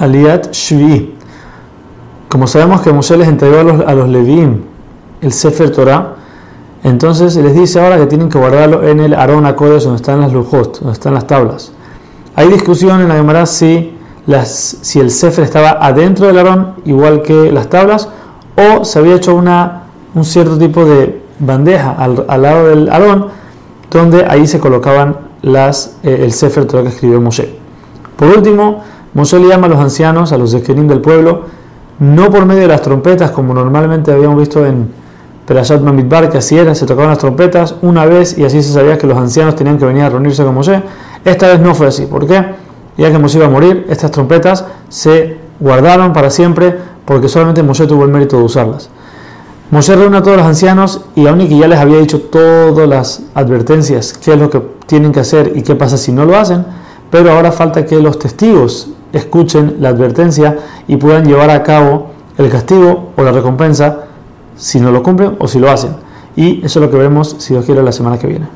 Aliat Shvi. Como sabemos que Moshe les entregó a los, a Levim el Sefer Torah, entonces les dice ahora que tienen que guardarlo en el Aarón Akodes donde están las lujot, donde están las tablas. Hay discusión en la Gemara si, el Sefer estaba adentro del Aarón, igual que las tablas, o se había hecho una, un cierto tipo de bandeja al, al lado del Aarón, donde ahí se colocaban las, eh, el Sefer Torah que escribió Moshe. Por último, Moshe le llama a los ancianos, a los esquerín del pueblo, no por medio de las trompetas, como normalmente habíamos visto en Perashat Mamidbar, que así era, se tocaban las trompetas una vez y así se sabía que los ancianos tenían que venir a reunirse con Moshe. Esta vez no fue así. ¿Por qué? Ya que Moshe iba a morir, estas trompetas se guardaron para siempre porque solamente Moshe tuvo el mérito de usarlas. Moshe reúne a todos los ancianos y aún y que ya les había dicho todas las advertencias, qué es lo que tienen que hacer y qué pasa si no lo hacen, pero ahora falta que los testigos escuchen la advertencia y puedan llevar a cabo el castigo o la recompensa si no lo cumplen o si lo hacen. Y eso es lo que veremos si Dios quiere la semana que viene.